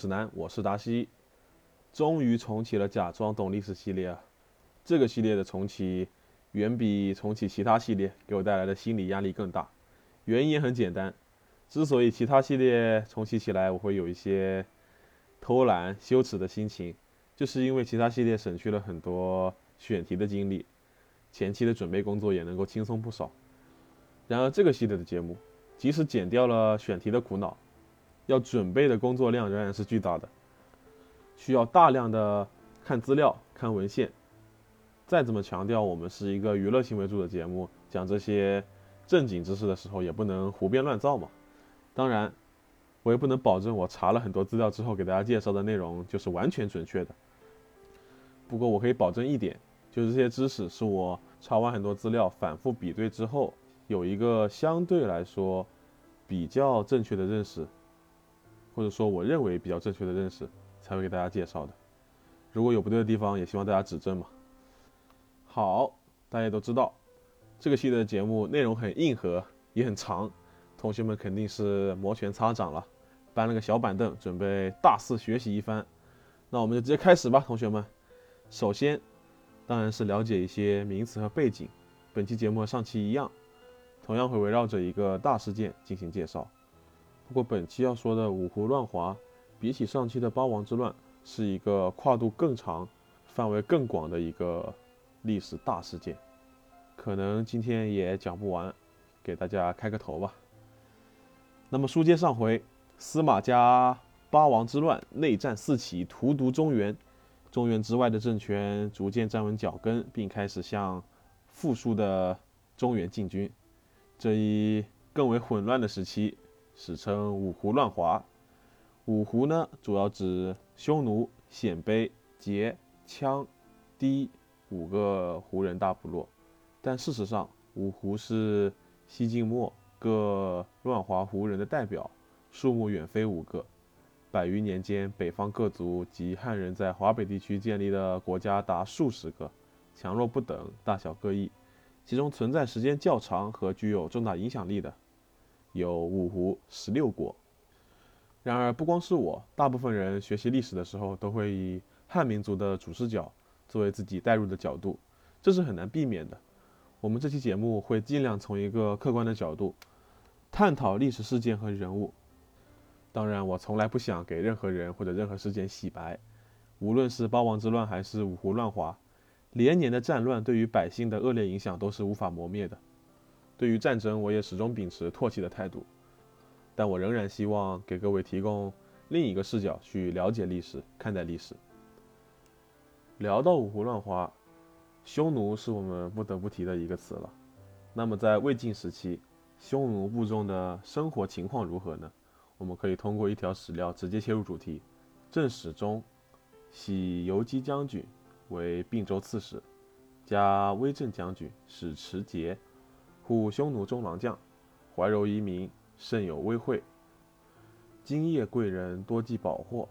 指南，我是达西。终于重启了假装懂历史系列啊！这个系列的重启，远比重启其他系列给我带来的心理压力更大。原因也很简单，之所以其他系列重启起来我会有一些偷懒、羞耻的心情，就是因为其他系列省去了很多选题的精力，前期的准备工作也能够轻松不少。然而这个系列的节目，即使减掉了选题的苦恼，要准备的工作量仍然是巨大的，需要大量的看资料、看文献。再怎么强调我们是一个娱乐性为主的节目，讲这些正经知识的时候，也不能胡编乱造嘛。当然，我也不能保证我查了很多资料之后给大家介绍的内容就是完全准确的。不过我可以保证一点，就是这些知识是我查完很多资料、反复比对之后。有一个相对来说比较正确的认识，或者说我认为比较正确的认识，才会给大家介绍的。如果有不对的地方，也希望大家指正嘛。好，大家都知道，这个系列的节目内容很硬核，也很长，同学们肯定是摩拳擦掌了，搬了个小板凳，准备大肆学习一番。那我们就直接开始吧，同学们。首先，当然是了解一些名词和背景。本期节目和上期一样。同样会围绕着一个大事件进行介绍。不过本期要说的五胡乱华，比起上期的八王之乱，是一个跨度更长、范围更广的一个历史大事件，可能今天也讲不完，给大家开个头吧。那么书接上回，司马家八王之乱内战四起，荼毒中原，中原之外的政权逐渐站稳脚跟，并开始向富庶的中原进军。这一更为混乱的时期，史称五胡乱华。五胡呢，主要指匈奴、鲜卑、羯、羌、氐五个胡人大部落。但事实上，五胡是西晋末各乱华胡人的代表，数目远非五个。百余年间，北方各族及汉人在华北地区建立的国家达数十个，强弱不等，大小各异。其中存在时间较长和具有重大影响力的，有五胡十六国。然而，不光是我，大部分人学习历史的时候都会以汉民族的主视角作为自己带入的角度，这是很难避免的。我们这期节目会尽量从一个客观的角度探讨历史事件和人物。当然，我从来不想给任何人或者任何事件洗白，无论是八王之乱还是五胡乱华。连年的战乱对于百姓的恶劣影响都是无法磨灭的。对于战争，我也始终秉持唾弃的态度。但我仍然希望给各位提供另一个视角去了解历史、看待历史。聊到五胡乱华，匈奴是我们不得不提的一个词了。那么在魏晋时期，匈奴部众的生活情况如何呢？我们可以通过一条史料直接切入主题。正史中，喜游击将军。为并州刺史，加威震将军，使持节，护匈奴中郎将，怀柔移民，甚有威惠。今夜贵人多寄宝货，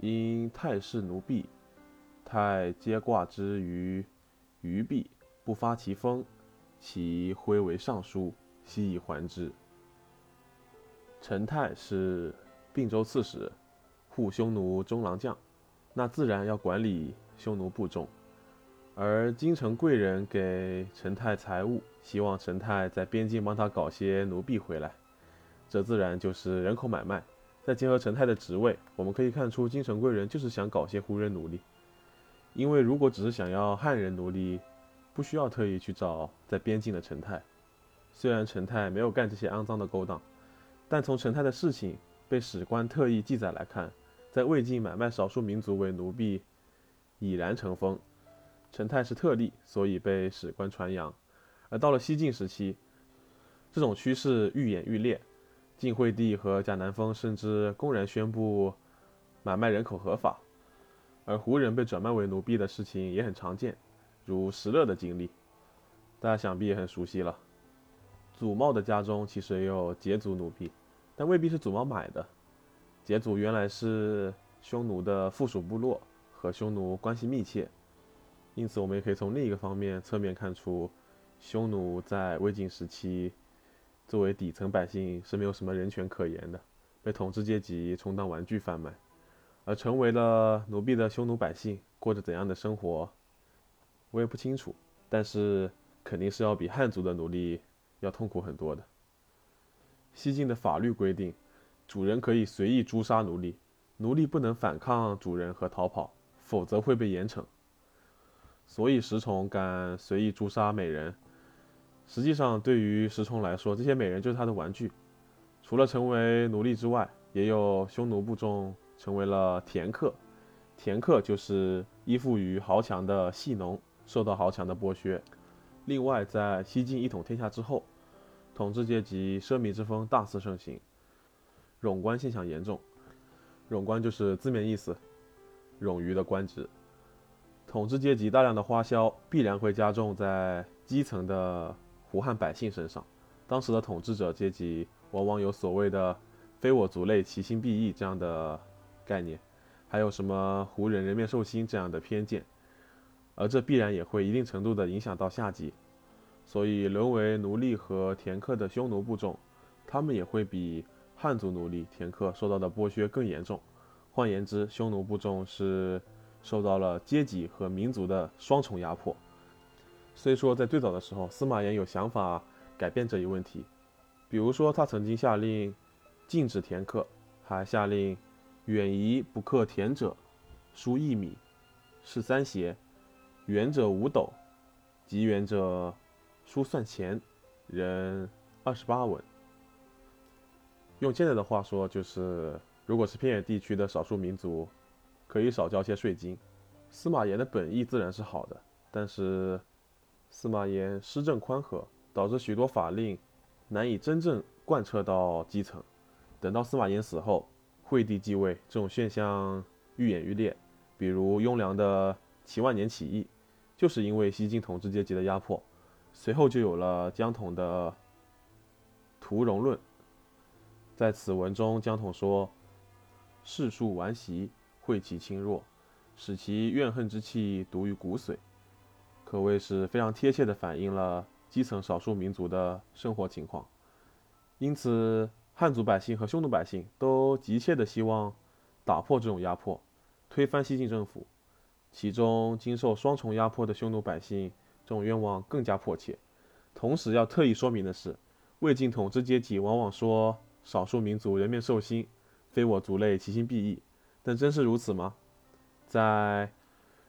因太氏奴婢，太皆挂之于鱼壁，不发其封，其徽为尚书，悉以还之。陈泰是并州刺史，护匈奴中郎将，那自然要管理。匈奴部众，而京城贵人给陈泰财物，希望陈泰在边境帮他搞些奴婢回来，这自然就是人口买卖。再结合陈泰的职位，我们可以看出京城贵人就是想搞些胡人奴隶。因为如果只是想要汉人奴隶，不需要特意去找在边境的陈泰。虽然陈泰没有干这些肮脏的勾当，但从陈泰的事情被史官特意记载来看，在魏晋买卖少数民族为奴婢。已然成风，陈泰是特例，所以被史官传扬。而到了西晋时期，这种趋势愈演愈烈。晋惠帝和贾南风甚至公然宣布买卖人口合法，而胡人被转卖为奴婢的事情也很常见，如石勒的经历，大家想必也很熟悉了。祖茂的家中其实也有羯族奴婢，但未必是祖茂买的。羯族原来是匈奴的附属部落。和匈奴关系密切，因此我们也可以从另一个方面侧面看出，匈奴在魏晋时期作为底层百姓是没有什么人权可言的，被统治阶级充当玩具贩卖，而成为了奴婢的匈奴百姓过着怎样的生活，我也不清楚。但是肯定是要比汉族的奴隶要痛苦很多的。西晋的法律规定，主人可以随意诛杀奴隶，奴隶不能反抗主人和逃跑，否则会被严惩。所以石崇敢随意诛杀美人，实际上对于石崇来说，这些美人就是他的玩具。除了成为奴隶之外，也有匈奴部众成为了田客。田客就是依附于豪强的戏农，受到豪强的剥削。另外，在西晋一统天下之后，统治阶级奢靡之风大肆盛行，冗官现象严重。冗官就是字面意思，冗余的官职。统治阶级大量的花销必然会加重在基层的胡汉百姓身上。当时的统治者阶级。往往有所谓的“非我族类，其心必异”这样的概念，还有什么“胡人人面兽心”这样的偏见，而这必然也会一定程度的影响到下级，所以沦为奴隶和田客的匈奴部众，他们也会比汉族奴隶、田客受到的剥削更严重。换言之，匈奴部众是受到了阶级和民族的双重压迫。虽说在最早的时候，司马炎有想法改变这一问题。比如说，他曾经下令禁止田客，还下令远夷不克田者，输一米，是三鞋；远者五斗，极远者输算钱，人二十八文。用现在的话说，就是如果是偏远地区的少数民族，可以少交些税金。司马炎的本意自然是好的，但是司马炎施政宽和，导致许多法令。难以真正贯彻到基层。等到司马炎死后，惠帝继位，这种现象愈演愈烈。比如雍凉的齐万年起义，就是因为西晋统治阶级的压迫。随后就有了江统的《屠戎论》。在此文中，江统说：“世数顽习，惠其轻弱，使其怨恨之气毒于骨髓。”可谓是非常贴切地反映了。基层少数民族的生活情况，因此汉族百姓和匈奴百姓都急切地希望打破这种压迫，推翻西晋政府。其中经受双重压迫的匈奴百姓，这种愿望更加迫切。同时要特意说明的是，魏晋统治阶级往往说少数民族人面兽心，非我族类，其心必异。但真是如此吗？在《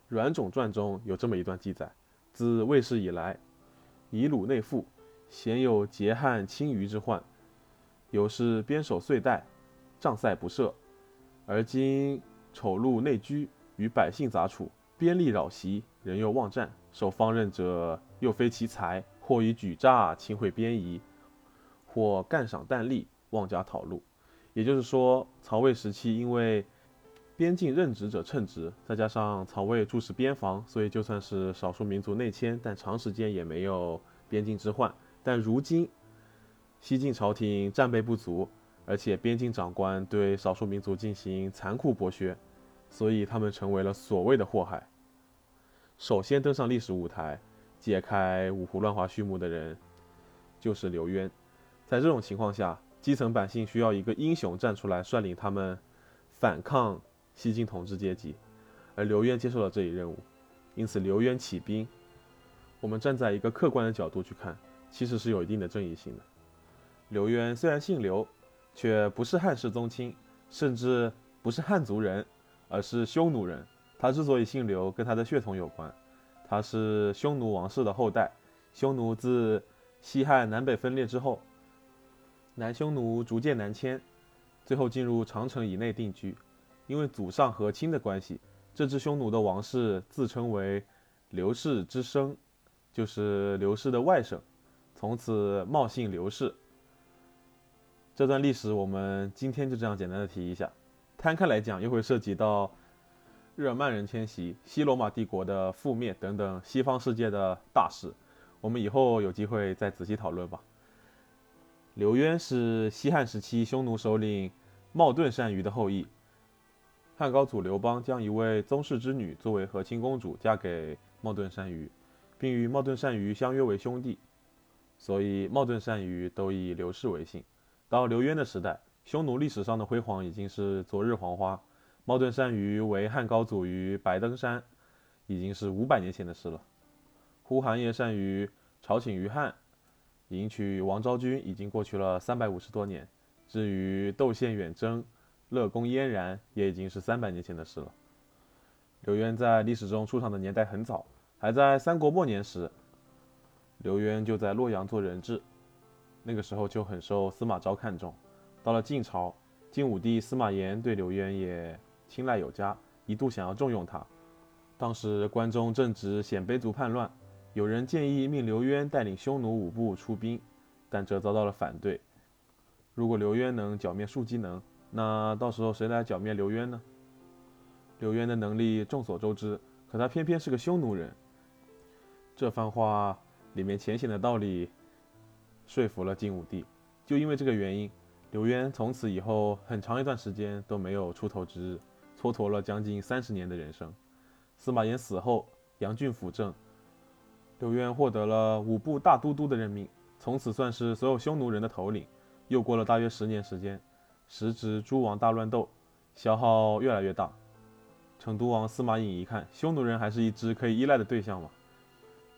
阮种传》中有这么一段记载：自魏氏以来。以鲁内附，鲜有结汉轻余之患，有是边守岁代，障塞不赦。而今丑戮内居，与百姓杂处，边吏扰袭，人又妄战，受方任者又非其才，或以举诈轻贿边夷，或干赏啖利，妄加讨戮。也就是说，曹魏时期因为边境任职者称职，再加上曹魏注视边防，所以就算是少数民族内迁，但长时间也没有边境之患。但如今西晋朝廷战备不足，而且边境长官对少数民族进行残酷剥削，所以他们成为了所谓的祸害。首先登上历史舞台，解开五胡乱华序幕的人，就是刘渊。在这种情况下，基层百姓需要一个英雄站出来率领他们反抗。西晋统治阶级，而刘渊接受了这一任务，因此刘渊起兵。我们站在一个客观的角度去看，其实是有一定的正义性的。刘渊虽然姓刘，却不是汉室宗亲，甚至不是汉族人，而是匈奴人。他之所以姓刘，跟他的血统有关。他是匈奴王室的后代。匈奴自西汉南北分裂之后，南匈奴逐渐南迁，最后进入长城以内定居。因为祖上和亲的关系，这支匈奴的王室自称为刘氏之甥，就是刘氏的外甥，从此冒姓刘氏。这段历史我们今天就这样简单的提一下，摊开来讲又会涉及到日耳曼人迁徙、西罗马帝国的覆灭等等西方世界的大事，我们以后有机会再仔细讨论吧。刘渊是西汉时期匈奴首领冒顿单于的后裔。汉高祖刘邦将一位宗室之女作为和亲公主嫁给冒顿单于，并与冒顿单于相约为兄弟，所以冒顿单于都以刘氏为姓。到刘渊的时代，匈奴历史上的辉煌已经是昨日黄花。茂盾单于为汉高祖于白登山，已经是五百年前的事了。呼韩邪单于朝请于汉，迎娶王昭君，已经过去了三百五十多年。至于窦宪远征、乐公嫣然，也已经是三百年前的事了。刘渊在历史中出场的年代很早，还在三国末年时，刘渊就在洛阳做人质，那个时候就很受司马昭看重。到了晋朝，晋武帝司马炎对刘渊也青睐有加，一度想要重用他。当时关中正值鲜卑族叛乱，有人建议命刘渊带领匈奴五部出兵，但这遭到了反对。如果刘渊能剿灭树机能，那到时候谁来剿灭刘渊呢？刘渊的能力众所周知，可他偏偏是个匈奴人。这番话里面浅显的道理，说服了晋武帝。就因为这个原因。刘渊从此以后很长一段时间都没有出头之日，蹉跎了将近三十年的人生。司马炎死后，杨俊辅政，刘渊获得了五部大都督的任命，从此算是所有匈奴人的头领。又过了大约十年时间，时值诸王大乱斗，消耗越来越大。成都王司马颖一看，匈奴人还是一支可以依赖的对象嘛，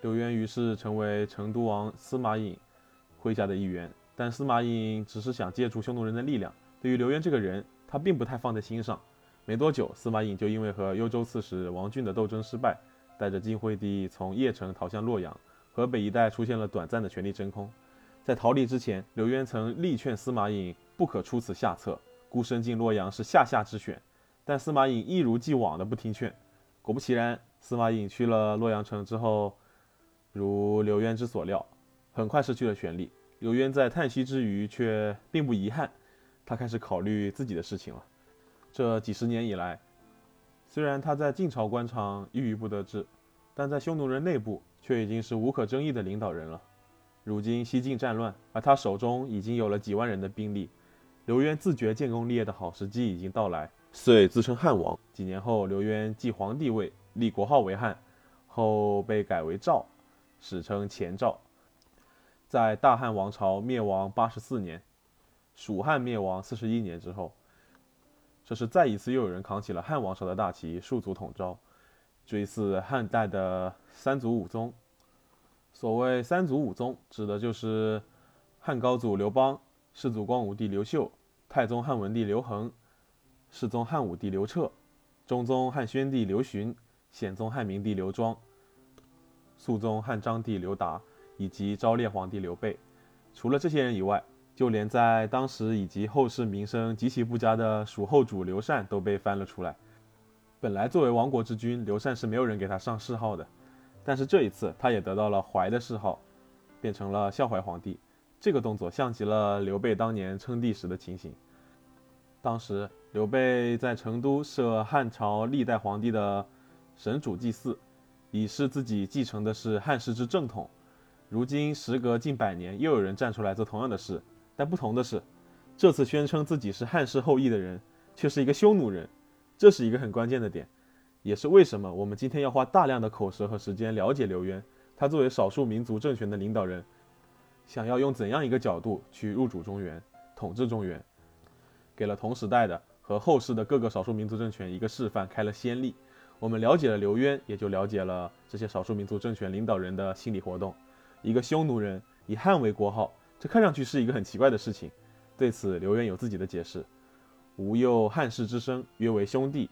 刘渊于是成为成都王司马颖麾下的一员。但司马颖只是想借助匈奴人的力量，对于刘渊这个人，他并不太放在心上。没多久，司马颖就因为和幽州刺史王浚的斗争失败，带着晋惠帝从邺城逃向洛阳，河北一带出现了短暂的权力真空。在逃离之前，刘渊曾力劝司马颖不可出此下策，孤身进洛阳是下下之选。但司马颖一如既往的不听劝。果不其然，司马颖去了洛阳城之后，如刘渊之所料，很快失去了权力。刘渊在叹息之余，却并不遗憾，他开始考虑自己的事情了。这几十年以来，虽然他在晋朝官场郁郁不得志，但在匈奴人内部却已经是无可争议的领导人了。如今西晋战乱，而他手中已经有了几万人的兵力，刘渊自觉建功立业的好时机已经到来，遂自称汉王。几年后，刘渊继皇帝位，立国号为汉，后被改为赵，史称前赵。在大汉王朝灭亡八十四年，蜀汉灭亡四十一年之后，这是再一次又有人扛起了汉王朝的大旗，数族统招，追祀汉代的三祖五宗。所谓三祖五宗，指的就是汉高祖刘邦、世祖光武帝刘秀、太宗汉文帝刘恒、世宗汉武帝刘彻、中宗汉宣帝刘询、显宗汉明帝刘庄、肃宗汉章帝刘达。以及昭烈皇帝刘备，除了这些人以外，就连在当时以及后世名声极其不佳的蜀后主刘禅都被翻了出来。本来作为亡国之君，刘禅是没有人给他上谥号的，但是这一次他也得到了怀的谥号，变成了孝怀皇帝。这个动作像极了刘备当年称帝时的情形。当时刘备在成都设汉朝历代皇帝的神主祭祀，以示自己继承的是汉室之正统。如今时隔近百年，又有人站出来做同样的事，但不同的是，这次宣称自己是汉室后裔的人，却是一个匈奴人，这是一个很关键的点，也是为什么我们今天要花大量的口舌和时间了解刘渊，他作为少数民族政权的领导人，想要用怎样一个角度去入主中原，统治中原，给了同时代的和后世的各个少数民族政权一个示范，开了先例。我们了解了刘渊，也就了解了这些少数民族政权领导人的心理活动。一个匈奴人以汉为国号，这看上去是一个很奇怪的事情。对此，刘渊有自己的解释：“吾幼汉室之生，约为兄弟。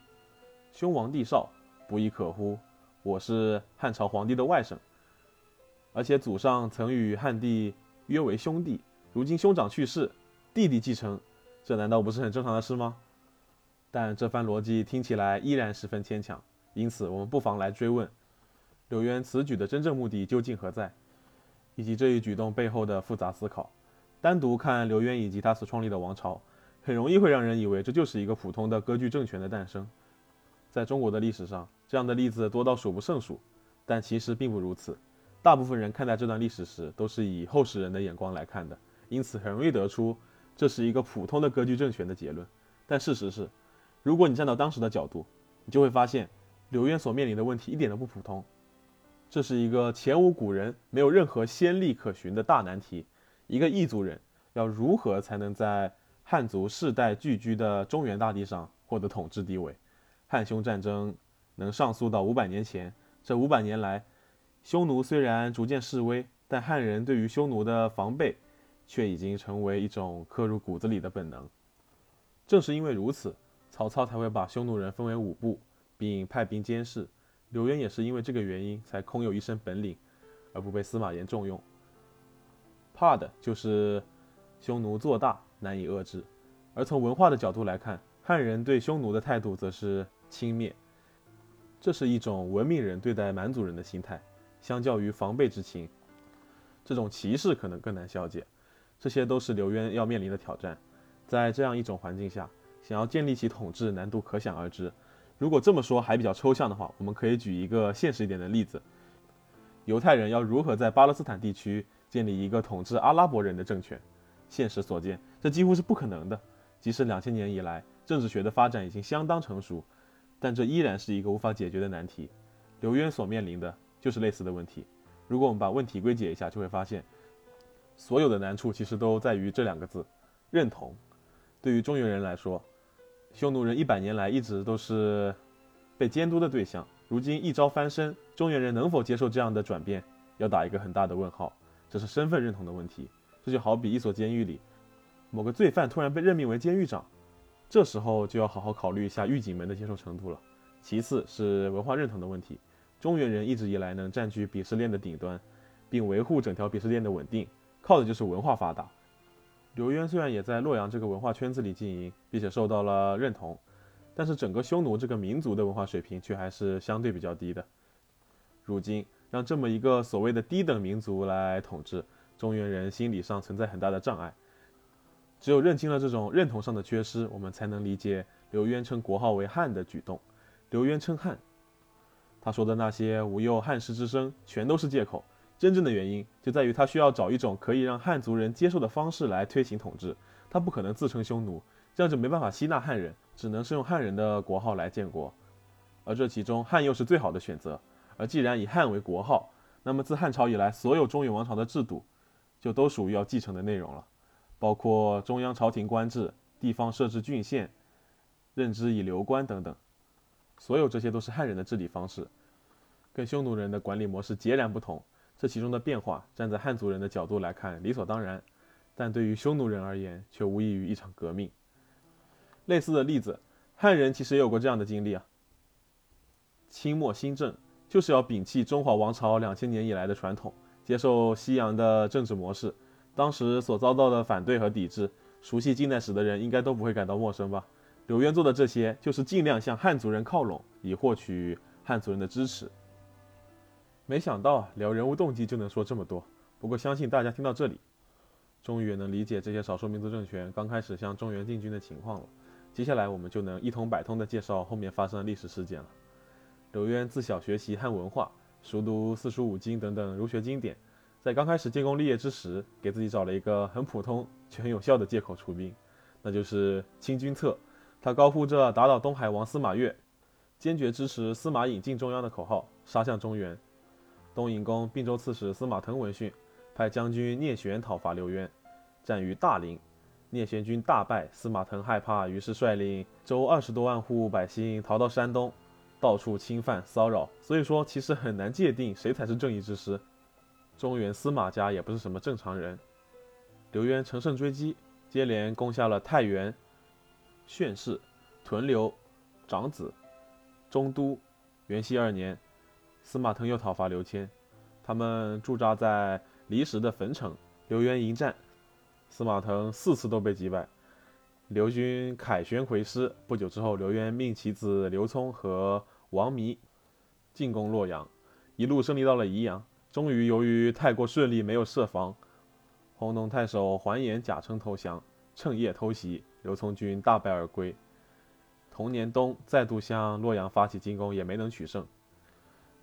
兄王弟少，不亦可乎？我是汉朝皇帝的外甥，而且祖上曾与汉帝约为兄弟。如今兄长去世，弟弟继承，这难道不是很正常的事吗？”但这番逻辑听起来依然十分牵强。因此，我们不妨来追问：刘渊此举的真正目的究竟何在？以及这一举动背后的复杂思考，单独看刘渊以及他所创立的王朝，很容易会让人以为这就是一个普通的割据政权的诞生。在中国的历史上，这样的例子多到数不胜数，但其实并不如此。大部分人看待这段历史时，都是以后世人的眼光来看的，因此很容易得出这是一个普通的割据政权的结论。但事实是，如果你站到当时的角度，你就会发现，刘渊所面临的问题一点都不普通。这是一个前无古人、没有任何先例可循的大难题。一个异族人要如何才能在汉族世代聚居的中原大地上获得统治地位。汉匈战争能上溯到五百年前，这五百年来，匈奴虽然逐渐式微，但汉人对于匈奴的防备却已经成为一种刻入骨子里的本能。正是因为如此，曹操才会把匈奴人分为五部，并派兵监视。刘渊也是因为这个原因，才空有一身本领，而不被司马炎重用。怕的就是匈奴做大难以遏制。而从文化的角度来看，汉人对匈奴的态度则是轻蔑，这是一种文明人对待蛮族人的心态。相较于防备之情，这种歧视可能更难消解。这些都是刘渊要面临的挑战。在这样一种环境下，想要建立起统治，难度可想而知。如果这么说还比较抽象的话，我们可以举一个现实一点的例子：犹太人要如何在巴勒斯坦地区建立一个统治阿拉伯人的政权？现实所见，这几乎是不可能的。即使两千年以来政治学的发展已经相当成熟，但这依然是一个无法解决的难题。刘渊所面临的就是类似的问题。如果我们把问题归结一下，就会发现，所有的难处其实都在于这两个字：认同。对于中原人来说，匈奴人一百年来一直都是被监督的对象，如今一朝翻身，中原人能否接受这样的转变，要打一个很大的问号。这是身份认同的问题。这就好比一所监狱里，某个罪犯突然被任命为监狱长，这时候就要好好考虑一下狱警们的接受程度了。其次是文化认同的问题，中原人一直以来能占据鄙视链的顶端，并维护整条鄙视链的稳定，靠的就是文化发达。刘渊虽然也在洛阳这个文化圈子里经营，并且受到了认同，但是整个匈奴这个民族的文化水平却还是相对比较低的。如今让这么一个所谓的低等民族来统治，中原人心理上存在很大的障碍。只有认清了这种认同上的缺失，我们才能理解刘渊称国号为汉的举动。刘渊称汉，他说的那些无忧汉室之声，全都是借口。真正的原因就在于他需要找一种可以让汉族人接受的方式来推行统治，他不可能自称匈奴，这样就没办法吸纳汉人，只能是用汉人的国号来建国，而这其中汉又是最好的选择。而既然以汉为国号，那么自汉朝以来，所有中原王朝的制度就都属于要继承的内容了，包括中央朝廷官制、地方设置郡县、任职以流官等等，所有这些都是汉人的治理方式，跟匈奴人的管理模式截然不同。这其中的变化，站在汉族人的角度来看理所当然，但对于匈奴人而言，却无异于一场革命。类似的例子，汉人其实也有过这样的经历啊。清末新政就是要摒弃中华王朝两千年以来的传统，接受西洋的政治模式。当时所遭到的反对和抵制，熟悉近代史的人应该都不会感到陌生吧？刘渊做的这些，就是尽量向汉族人靠拢，以获取汉族人的支持。没想到聊人物动机就能说这么多，不过相信大家听到这里，终于也能理解这些少数民族政权刚开始向中原进军的情况了。接下来我们就能一通百通的介绍后面发生的历史事件了。刘渊自小学习汉文化，熟读四书五经等等儒学经典，在刚开始建功立业之时，给自己找了一个很普通却很有效的借口出兵，那就是清君侧。他高呼着打倒东海王司马越，坚决支持司马颖进中央的口号，杀向中原。东引公并州刺史司马腾闻讯，派将军聂玄讨伐刘渊，战于大陵，聂玄军大败。司马腾害怕，于是率领周二十多万户百姓逃到山东，到处侵犯骚扰。所以说，其实很难界定谁才是正义之师。中原司马家也不是什么正常人。刘渊乘胜追击，接连攻下了太原、浚氏、屯留、长子、中都。元熙二年。司马腾又讨伐刘谦，他们驻扎在离石的汾城。刘渊迎战，司马腾四次都被击败，刘军凯旋回师。不久之后，刘渊命其子刘聪和王弥进攻洛阳，一路胜利到了宜阳。终于，由于太过顺利，没有设防，弘农太守桓衍假称投降，趁夜偷袭，刘聪军大败而归。同年冬，再度向洛阳发起进攻，也没能取胜。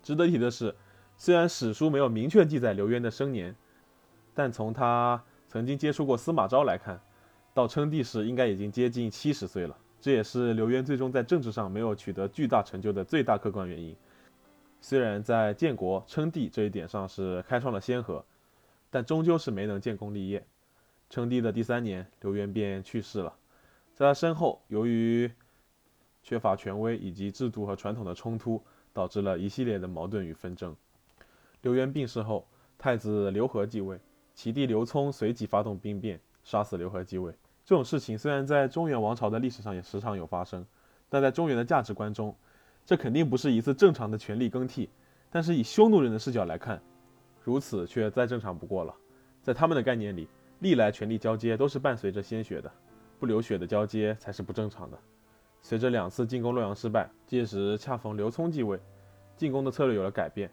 值得提的是，虽然史书没有明确记载刘渊的生年，但从他曾经接触过司马昭来看，到称帝时应该已经接近七十岁了。这也是刘渊最终在政治上没有取得巨大成就的最大客观原因。虽然在建国称帝这一点上是开创了先河，但终究是没能建功立业。称帝的第三年，刘渊便去世了。在他身后，由于缺乏权威以及制度和传统的冲突，导致了一系列的矛盾与纷争。刘渊病逝后，太子刘和继位，其弟刘聪随即发动兵变，杀死刘和继位。这种事情虽然在中原王朝的历史上也时常有发生，但在中原的价值观中，这肯定不是一次正常的权力更替。但是以匈奴人的视角来看，如此却再正常不过了。在他们的概念里，历来权力交接都是伴随着鲜血的，不流血的交接才是不正常的。随着两次进攻洛阳失败，届时恰逢刘聪继位，进攻的策略有了改变，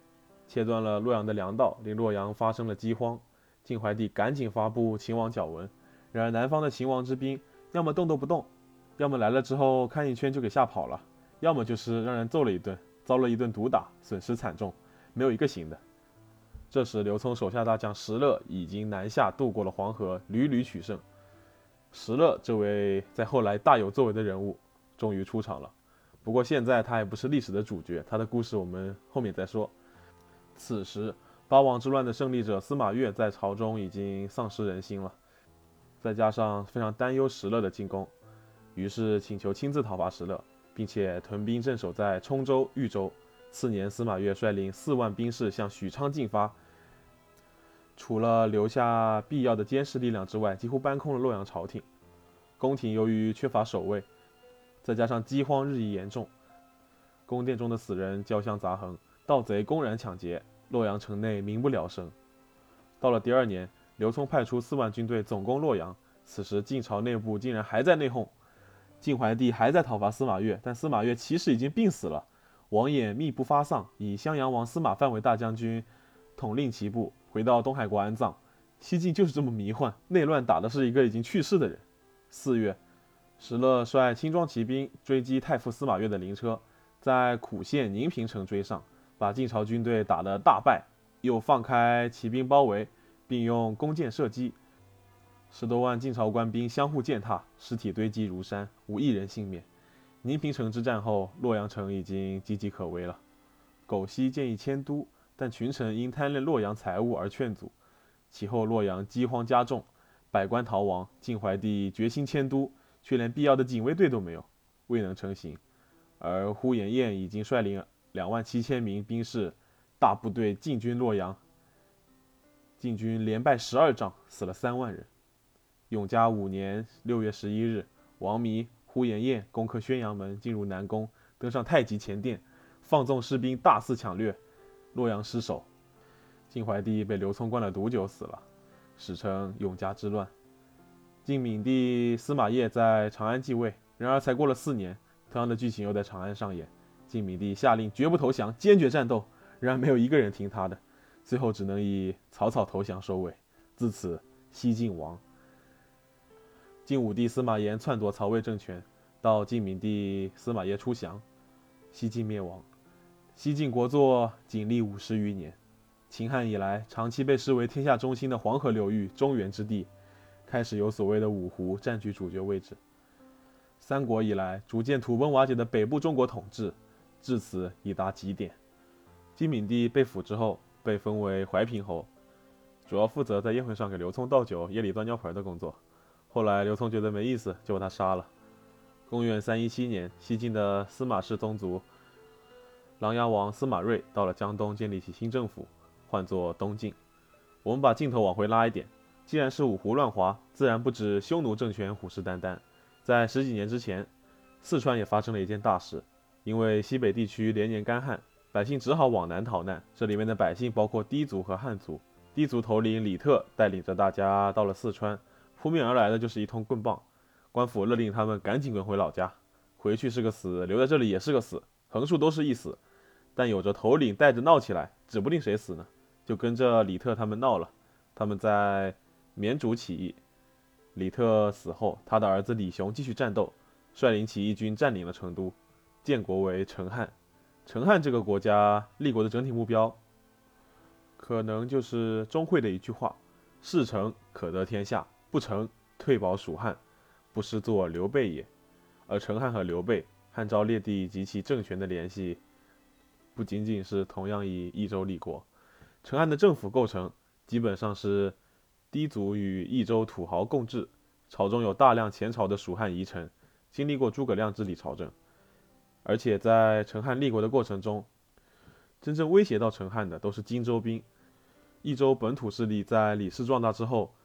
切断了洛阳的粮道，令洛阳发生了饥荒。晋怀帝赶紧发布秦王角文，然而南方的秦王之兵要么动都不动，要么来了之后看一圈就给吓跑了，要么就是让人揍了一顿，遭了一顿毒打，损失惨重，没有一个行的。这时刘聪手下大将石勒已经南下渡过了黄河，屡屡取胜。石勒这位在后来大有作为的人物。终于出场了，不过现在他还不是历史的主角，他的故事我们后面再说。此时，八王之乱的胜利者司马越在朝中已经丧失人心了，再加上非常担忧石勒的进攻，于是请求亲自讨伐石勒，并且屯兵镇守在冲州、豫州。次年，司马越率领四万兵士向许昌进发，除了留下必要的监视力量之外，几乎搬空了洛阳朝廷。宫廷由于缺乏守卫。再加上饥荒日益严重，宫殿中的死人交相杂横，盗贼公然抢劫，洛阳城内民不聊生。到了第二年，刘聪派出四万军队总攻洛阳，此时晋朝内部竟然还在内讧，晋怀帝还在讨伐司马越，但司马越其实已经病死了。王衍密不发丧，以襄阳王司马范为大将军，统领其部，回到东海国安葬。西晋就是这么迷幻，内乱打的是一个已经去世的人。四月。石勒率轻装骑兵追击太傅司马越的灵车，在苦县宁平城追上，把晋朝军队打得大败，又放开骑兵包围，并用弓箭射击，十多万晋朝官兵相互践踏，尸体堆积如山，无一人幸免。宁平城之战后，洛阳城已经岌岌可危了。苟晞建议迁都，但群臣因贪恋洛阳财物而劝阻。其后洛阳饥荒加重，百官逃亡，晋怀帝决心迁都。却连必要的警卫队都没有，未能成行。而呼延晏已经率领两万七千名兵士，大部队进军洛阳。晋军连败十二仗，死了三万人。永嘉五年六月十一日，王弥、呼延晏攻克宣阳门，进入南宫，登上太极前殿，放纵士兵大肆抢掠，洛阳失守。晋怀帝被刘聪灌了毒酒死了，史称永嘉之乱。晋闵帝司马邺在长安继位，然而才过了四年，同样的剧情又在长安上演。晋闵帝下令绝不投降，坚决战斗，然而没有一个人听他的，最后只能以草草投降收尾。自此，西晋亡。晋武帝司马炎篡夺曹魏政权，到晋闵帝司马邺出降，西晋灭亡。西晋国祚仅历五十余年。秦汉以来，长期被视为天下中心的黄河流域中原之地。开始有所谓的五胡占据主角位置。三国以来，逐渐土崩瓦解的北部中国统治，至此已达极点。晋闵帝被俘之后，被封为怀平侯，主要负责在宴会上给刘聪倒酒、夜里端尿盆的工作。后来刘聪觉得没意思，就把他杀了。公元三一七年，西晋的司马氏宗族琅琊王司马睿到了江东，建立起新政府，唤作东晋。我们把镜头往回拉一点。既然是五胡乱华，自然不止匈奴政权虎视眈眈。在十几年之前，四川也发生了一件大事，因为西北地区连年干旱，百姓只好往南逃难。这里面的百姓包括氐族和汉族。氐族头领李特带领着大家到了四川，扑面而来的就是一通棍棒。官府勒令他们赶紧滚回老家，回去是个死，留在这里也是个死，横竖都是一死。但有着头领带着闹起来，指不定谁死呢，就跟着李特他们闹了。他们在。绵竹起义，李特死后，他的儿子李雄继续战斗，率领起义军占领了成都，建国为成汉。成汉这个国家立国的整体目标，可能就是钟会的一句话：“事成可得天下，不成退保蜀汉，不失作刘备也。”而成汉和刘备、汉昭烈帝及其政权的联系，不仅仅是同样以益州立国。陈汉的政府构成基本上是。氐族与益州土豪共治，朝中有大量前朝的蜀汉遗臣，经历过诸葛亮治理朝政。而且在陈汉立国的过程中，真正威胁到陈汉的都是荆州兵。益州本土势力在李氏壮大之后，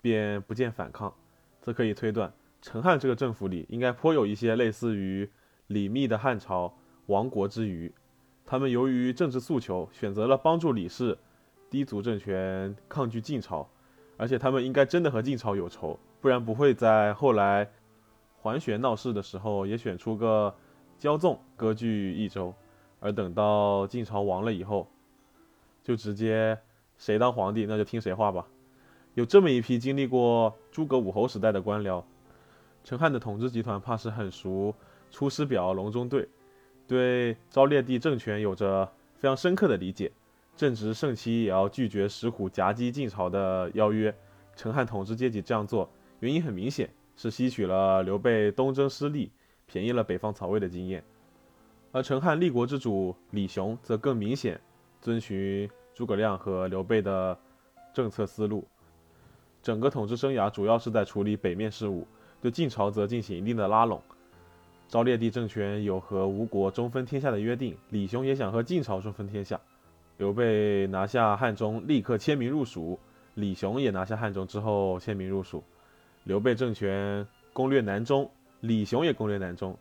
便不见反抗，这可以推断，陈汉这个政府里应该颇有一些类似于李密的汉朝亡国之余。他们由于政治诉求，选择了帮助李氏低族政权抗拒晋朝，而且他们应该真的和晋朝有仇，不然不会在后来桓玄闹事的时候也选出个骄纵割据益州，而等到晋朝亡了以后，就直接谁当皇帝那就听谁话吧。有这么一批经历过诸葛武侯时代的官僚，陈汉的统治集团怕是很熟《出师表》《隆中对》。对昭烈帝政权有着非常深刻的理解，正值盛期也要拒绝石虎夹击晋朝的邀约。陈汉统治阶级这样做原因很明显，是吸取了刘备东征失利、便宜了北方曹魏的经验。而陈汉立国之主李雄则更明显遵循诸葛亮和刘备的政策思路，整个统治生涯主要是在处理北面事务，对晋朝则进行一定的拉拢。昭烈帝政权有和吴国中分天下的约定，李雄也想和晋朝中分天下。刘备拿下汉中，立刻迁民入蜀；李雄也拿下汉中之后迁民入蜀。刘备政权攻略南中，李雄也攻略南中，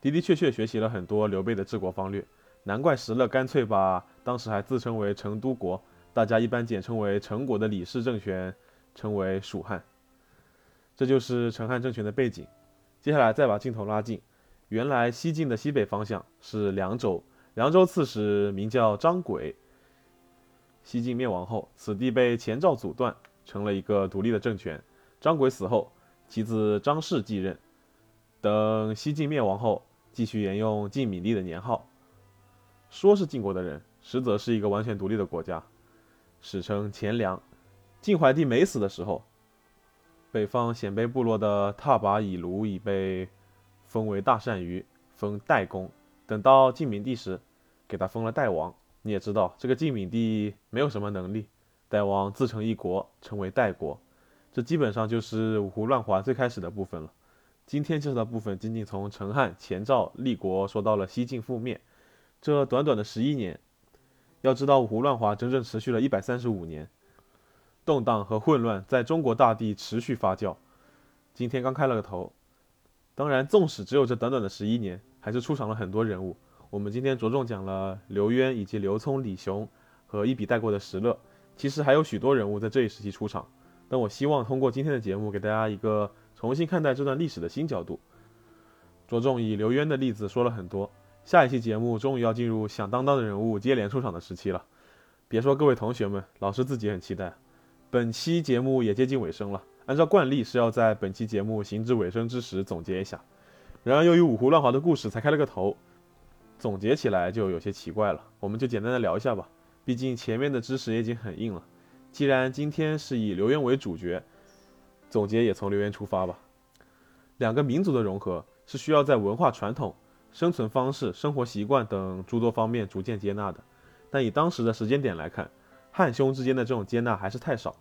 的的确确学习了很多刘备的治国方略。难怪石勒干脆把当时还自称为成都国，大家一般简称为成国的李氏政权称为蜀汉。这就是陈汉政权的背景。接下来再把镜头拉近。原来西晋的西北方向是凉州，凉州刺史名叫张轨。西晋灭亡后，此地被前赵阻断，成了一个独立的政权。张轨死后，其子张氏继任。等西晋灭亡后，继续沿用晋闵帝的年号。说是晋国的人，实则是一个完全独立的国家，史称前凉。晋怀帝没死的时候，北方鲜卑部落的踏跋以卢已被。封为大单于，封代公。等到晋明帝时，给他封了代王。你也知道，这个晋明帝没有什么能力，代王自成一国，称为代国。这基本上就是五胡乱华最开始的部分了。今天介绍的部分仅仅从陈汉、前赵立国说到了西晋覆灭，这短短的十一年，要知道五胡乱华整整持续了一百三十五年，动荡和混乱在中国大地持续发酵。今天刚开了个头。当然，纵使只有这短短的十一年，还是出场了很多人物。我们今天着重讲了刘渊以及刘聪、李雄和一笔带过的石勒，其实还有许多人物在这一时期出场。但我希望通过今天的节目，给大家一个重新看待这段历史的新角度。着重以刘渊的例子说了很多，下一期节目终于要进入响当当的人物接连出场的时期了。别说各位同学们，老师自己很期待。本期节目也接近尾声了。按照惯例是要在本期节目行至尾声之时总结一下，然而由于五胡乱华的故事才开了个头，总结起来就有些奇怪了。我们就简单的聊一下吧，毕竟前面的知识也已经很硬了。既然今天是以刘渊为主角，总结也从刘渊出发吧。两个民族的融合是需要在文化传统、生存方式、生活习惯等诸多方面逐渐接纳的，但以当时的时间点来看，汉匈之间的这种接纳还是太少。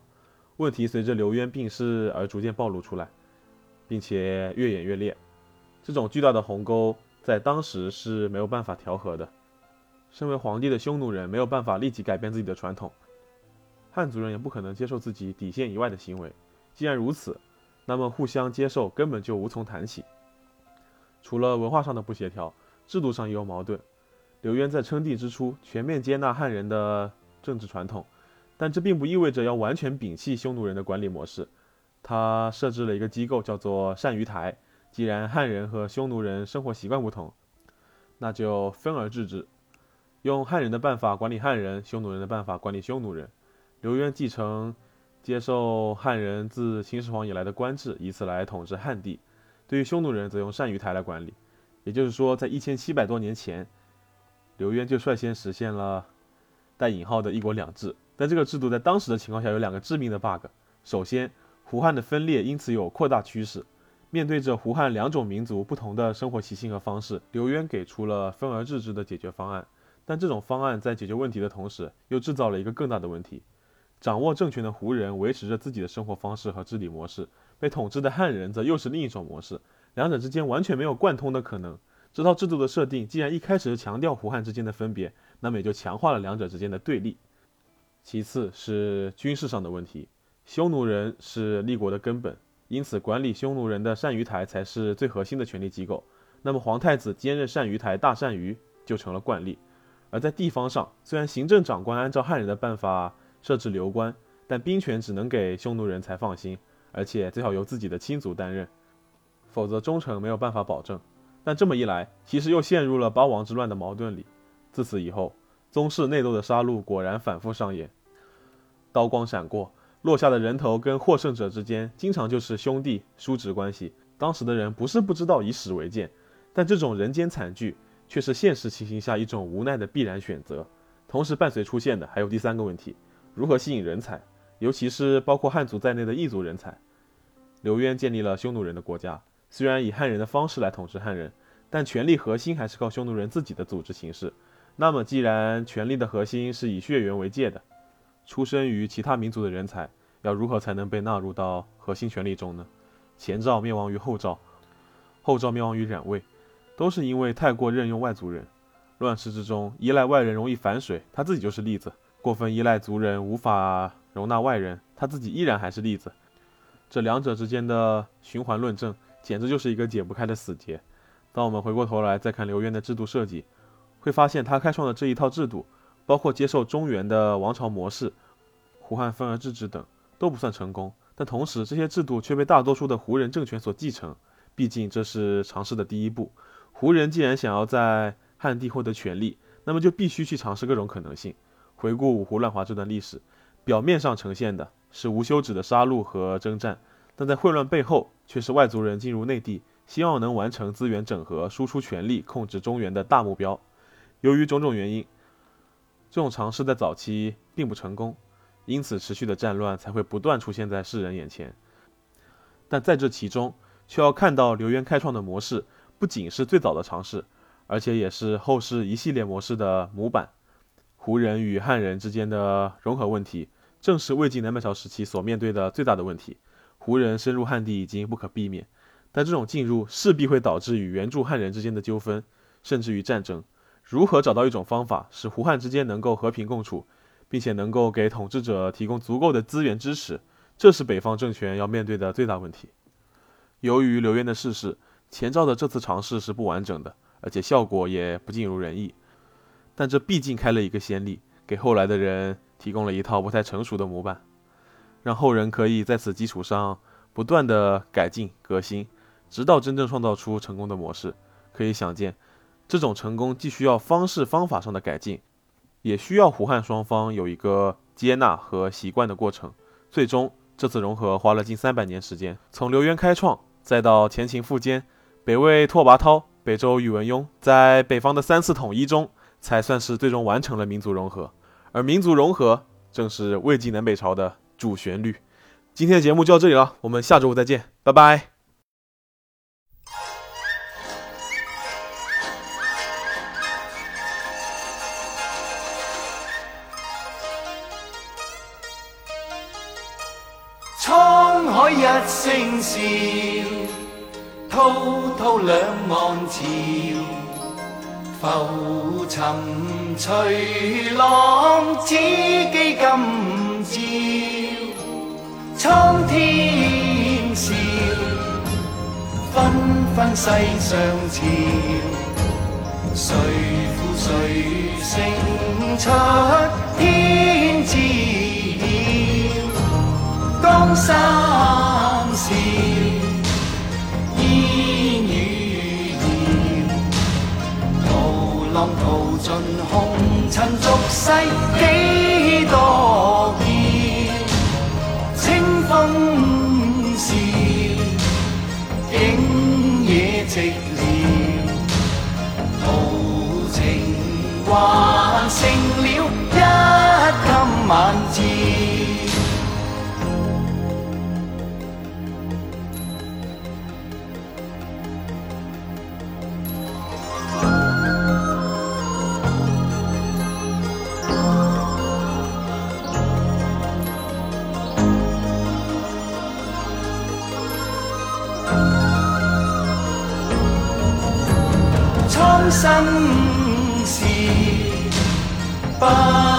问题随着刘渊病逝而逐渐暴露出来，并且越演越烈。这种巨大的鸿沟在当时是没有办法调和的。身为皇帝的匈奴人没有办法立即改变自己的传统，汉族人也不可能接受自己底线以外的行为。既然如此，那么互相接受根本就无从谈起。除了文化上的不协调，制度上也有矛盾。刘渊在称帝之初全面接纳汉人的政治传统。但这并不意味着要完全摒弃匈奴人的管理模式，他设置了一个机构，叫做单于台。既然汉人和匈奴人生活习惯不同，那就分而治之，用汉人的办法管理汉人，匈奴人的办法管理匈奴人。刘渊继承接受汉人自秦始皇以来的官制，以此来统治汉地。对于匈奴人，则用单于台来管理。也就是说，在一千七百多年前，刘渊就率先实现了带引号的一国两制。但这个制度在当时的情况下有两个致命的 bug。首先，胡汉的分裂因此有扩大趋势。面对着胡汉两种民族不同的生活习性和方式，刘渊给出了分而治之的解决方案。但这种方案在解决问题的同时，又制造了一个更大的问题，掌握政权的胡人维持着自己的生活方式和治理模式，被统治的汉人则又是另一种模式，两者之间完全没有贯通的可能。这套制度的设定，既然一开始强调胡汉之间的分别，那么也就强化了两者之间的对立。其次是军事上的问题，匈奴人是立国的根本，因此管理匈奴人的单于台才是最核心的权力机构。那么皇太子兼任单于台大单于就成了惯例。而在地方上，虽然行政长官按照汉人的办法设置流官，但兵权只能给匈奴人才放心，而且最好由自己的亲族担任，否则忠诚没有办法保证。但这么一来，其实又陷入了八王之乱的矛盾里。自此以后，宗室内斗的杀戮果然反复上演，刀光闪过，落下的人头跟获胜者之间经常就是兄弟叔侄关系。当时的人不是不知道以史为鉴，但这种人间惨剧。却是现实情形下一种无奈的必然选择。同时伴随出现的还有第三个问题：如何吸引人才，尤其是包括汉族在内的异族人才。刘渊建立了匈奴人的国家，虽然以汉人的方式来统治汉人，但权力核心还是靠匈奴人自己的组织形式。那么，既然权力的核心是以血缘为界的，出生于其他民族的人才，要如何才能被纳入到核心权力中呢？前赵灭亡于后赵，后赵灭亡于冉魏。都是因为太过任用外族人，乱世之中依赖外人容易反水，他自己就是例子；过分依赖族人无法容纳外人，他自己依然还是例子。这两者之间的循环论证，简直就是一个解不开的死结。当我们回过头来再看刘渊的制度设计，会发现他开创的这一套制度，包括接受中原的王朝模式、胡汉分而治之等，都不算成功。但同时，这些制度却被大多数的胡人政权所继承，毕竟这是尝试的第一步。胡人既然想要在汉地获得权力，那么就必须去尝试各种可能性。回顾五胡乱华这段历史，表面上呈现的是无休止的杀戮和征战，但在混乱背后却是外族人进入内地，希望能完成资源整合、输出权力、控制中原的大目标。由于种种原因，这种尝试在早期并不成功，因此持续的战乱才会不断出现在世人眼前。但在这其中，却要看到刘渊开创的模式。不仅是最早的尝试，而且也是后世一系列模式的模板。胡人与汉人之间的融合问题，正是魏晋南北朝时期所面对的最大的问题。胡人深入汉地已经不可避免，但这种进入势必会导致与原著汉人之间的纠纷，甚至于战争。如何找到一种方法，使胡汉之间能够和平共处，并且能够给统治者提供足够的资源支持，这是北方政权要面对的最大问题。由于刘渊的逝世。前赵的这次尝试是不完整的，而且效果也不尽如人意。但这毕竟开了一个先例，给后来的人提供了一套不太成熟的模板，让后人可以在此基础上不断的改进革新，直到真正创造出成功的模式。可以想见，这种成功既需要方式方法上的改进，也需要胡汉双方有一个接纳和习惯的过程。最终，这次融合花了近三百年时间，从刘渊开创，再到前秦苻坚。北魏拓跋焘，北周宇文邕，在北方的三次统一中，才算是最终完成了民族融合。而民族融合正是魏晋南北朝的主旋律。今天的节目就到这里了，我们下周五再见，拜拜。海一声笑。滔滔两岸潮，浮沉随浪，只记今朝。苍天笑，纷纷世上潮。谁负谁胜出天知晓，江山红尘俗世几多。八，